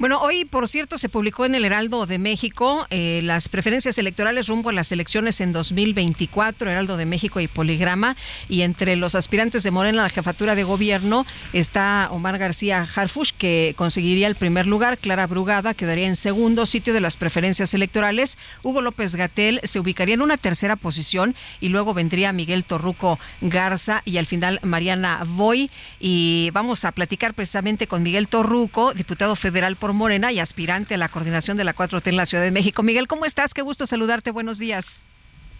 Bueno, hoy, por cierto, se publicó en el Heraldo de México eh, las preferencias electorales rumbo a las elecciones en 2024, Heraldo de México y Poligrama. Y entre los aspirantes de Morena a la jefatura de gobierno está Omar García Harfush, que conseguiría el primer lugar. Clara Brugada quedaría en segundo sitio de las preferencias electorales. Hugo López Gatel se ubicaría en una tercera posición y luego vendría Miguel Torruco Garza y al final Mariana Boy. Y vamos a platicar precisamente con Miguel Torruco, diputado federal por Morena y aspirante a la coordinación de la 4T en la Ciudad de México. Miguel, ¿cómo estás? Qué gusto saludarte. Buenos días.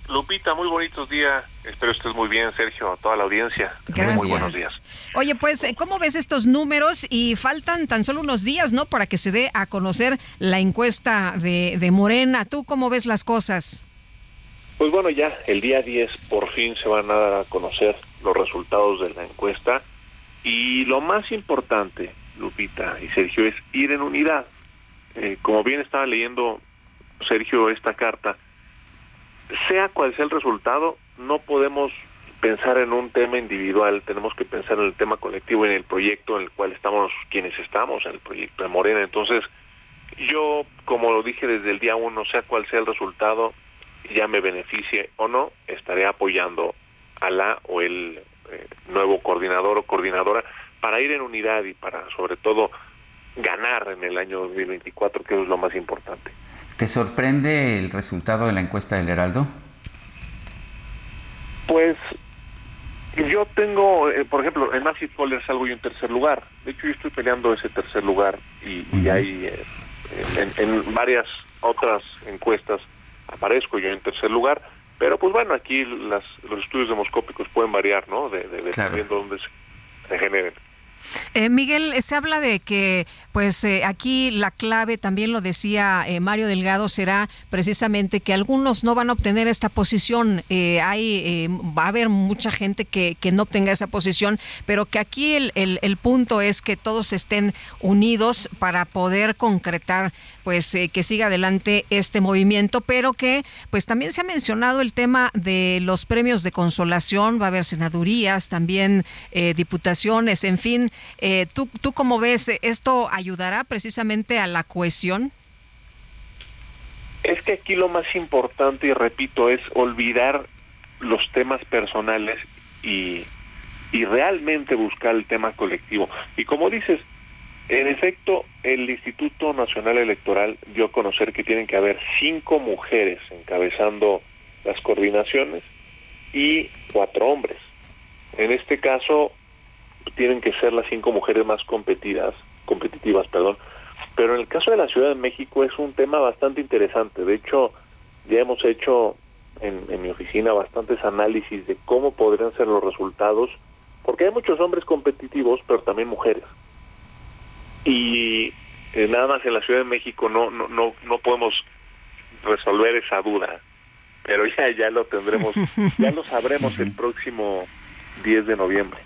Lupita, muy bonitos días. Espero estés muy bien, Sergio, a toda la audiencia. Gracias. Muy buenos días. Oye, pues, ¿cómo ves estos números? Y faltan tan solo unos días, ¿no? Para que se dé a conocer la encuesta de, de Morena. ¿Tú cómo ves las cosas? Pues bueno, ya el día 10 por fin se van a dar a conocer los resultados de la encuesta. Y lo más importante, Lupita y Sergio, es ir en unidad. Eh, como bien estaba leyendo Sergio esta carta, sea cual sea el resultado, no podemos pensar en un tema individual, tenemos que pensar en el tema colectivo, en el proyecto en el cual estamos quienes estamos, en el proyecto de Morena. Entonces, yo, como lo dije desde el día uno, sea cual sea el resultado, ya me beneficie o no, estaré apoyando a la o el eh, nuevo coordinador o coordinadora para ir en unidad y para, sobre todo, ganar en el año 2024, que es lo más importante. ¿Te sorprende el resultado de la encuesta del Heraldo? Pues yo tengo, eh, por ejemplo, en Massive Caller salgo yo en tercer lugar. De hecho, yo estoy peleando ese tercer lugar y, y hay eh, en, en, varias otras encuestas aparezco yo en tercer lugar. Pero pues bueno, aquí las, los estudios demoscópicos pueden variar, ¿no? De, de, de Claro. dónde se, se generen. Eh, Miguel, se habla de que, pues eh, aquí la clave, también lo decía eh, Mario Delgado, será precisamente que algunos no van a obtener esta posición. Eh, hay, eh, va a haber mucha gente que, que no obtenga esa posición, pero que aquí el, el, el punto es que todos estén unidos para poder concretar, pues que siga adelante este movimiento, pero que, pues también se ha mencionado el tema de los premios de consolación, va a haber senadurías, también diputaciones, en fin. Eh, ¿tú, ¿Tú cómo ves? ¿Esto ayudará precisamente a la cohesión? Es que aquí lo más importante, y repito, es olvidar los temas personales y, y realmente buscar el tema colectivo. Y como dices, en efecto, el Instituto Nacional Electoral dio a conocer que tienen que haber cinco mujeres encabezando las coordinaciones y cuatro hombres. En este caso, tienen que ser las cinco mujeres más competidas, competitivas, perdón. Pero en el caso de la Ciudad de México es un tema bastante interesante. De hecho, ya hemos hecho en, en mi oficina bastantes análisis de cómo podrían ser los resultados, porque hay muchos hombres competitivos, pero también mujeres. Y eh, nada más en la Ciudad de México no, no, no, no podemos resolver esa duda, pero ya, ya lo tendremos, ya lo sabremos el próximo 10 de noviembre.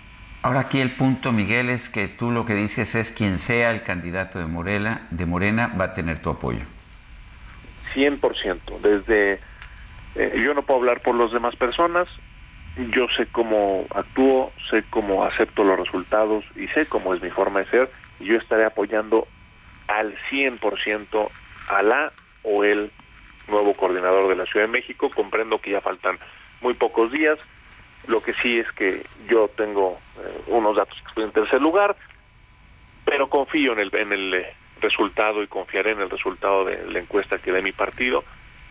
Ahora aquí el punto, Miguel, es que tú lo que dices es quien sea el candidato de Morena, de Morena va a tener tu apoyo. 100%. Desde eh, yo no puedo hablar por las demás personas, yo sé cómo actúo, sé cómo acepto los resultados y sé cómo es mi forma de ser y yo estaré apoyando al 100% a la o el nuevo coordinador de la Ciudad de México. Comprendo que ya faltan muy pocos días. Lo que sí es que yo tengo eh, unos datos que estoy en tercer lugar, pero confío en el, en el eh, resultado y confiaré en el resultado de la encuesta que dé mi partido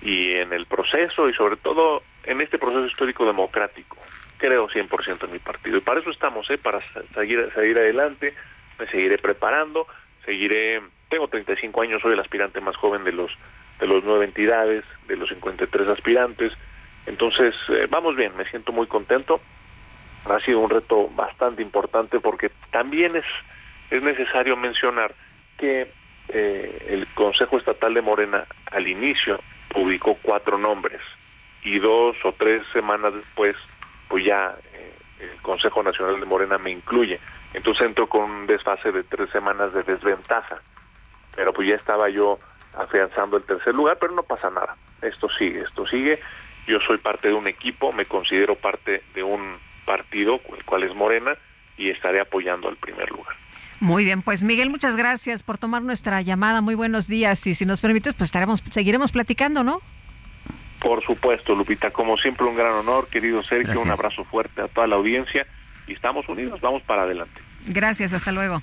y en el proceso y sobre todo en este proceso histórico democrático. Creo 100% en mi partido y para eso estamos, ¿eh? para seguir, seguir adelante, me seguiré preparando, seguiré, tengo 35 años, soy el aspirante más joven de los de los nueve entidades, de los 53 aspirantes, entonces eh, vamos bien, me siento muy contento, ha sido un reto bastante importante porque también es es necesario mencionar que eh, el Consejo Estatal de Morena al inicio publicó cuatro nombres y dos o tres semanas después, pues ya eh, el Consejo Nacional de Morena me incluye. Entonces entro con un desfase de tres semanas de desventaja. Pero pues ya estaba yo afianzando el tercer lugar, pero no pasa nada. Esto sigue, esto sigue. Yo soy parte de un equipo, me considero parte de un partido, el cual es Morena, y estaré apoyando al primer lugar. Muy bien, pues Miguel, muchas gracias por tomar nuestra llamada. Muy buenos días y si nos permites, pues estaremos, seguiremos platicando, ¿no? Por supuesto, Lupita, como siempre un gran honor, querido Sergio, un abrazo fuerte a toda la audiencia y estamos unidos, vamos para adelante. Gracias, hasta luego.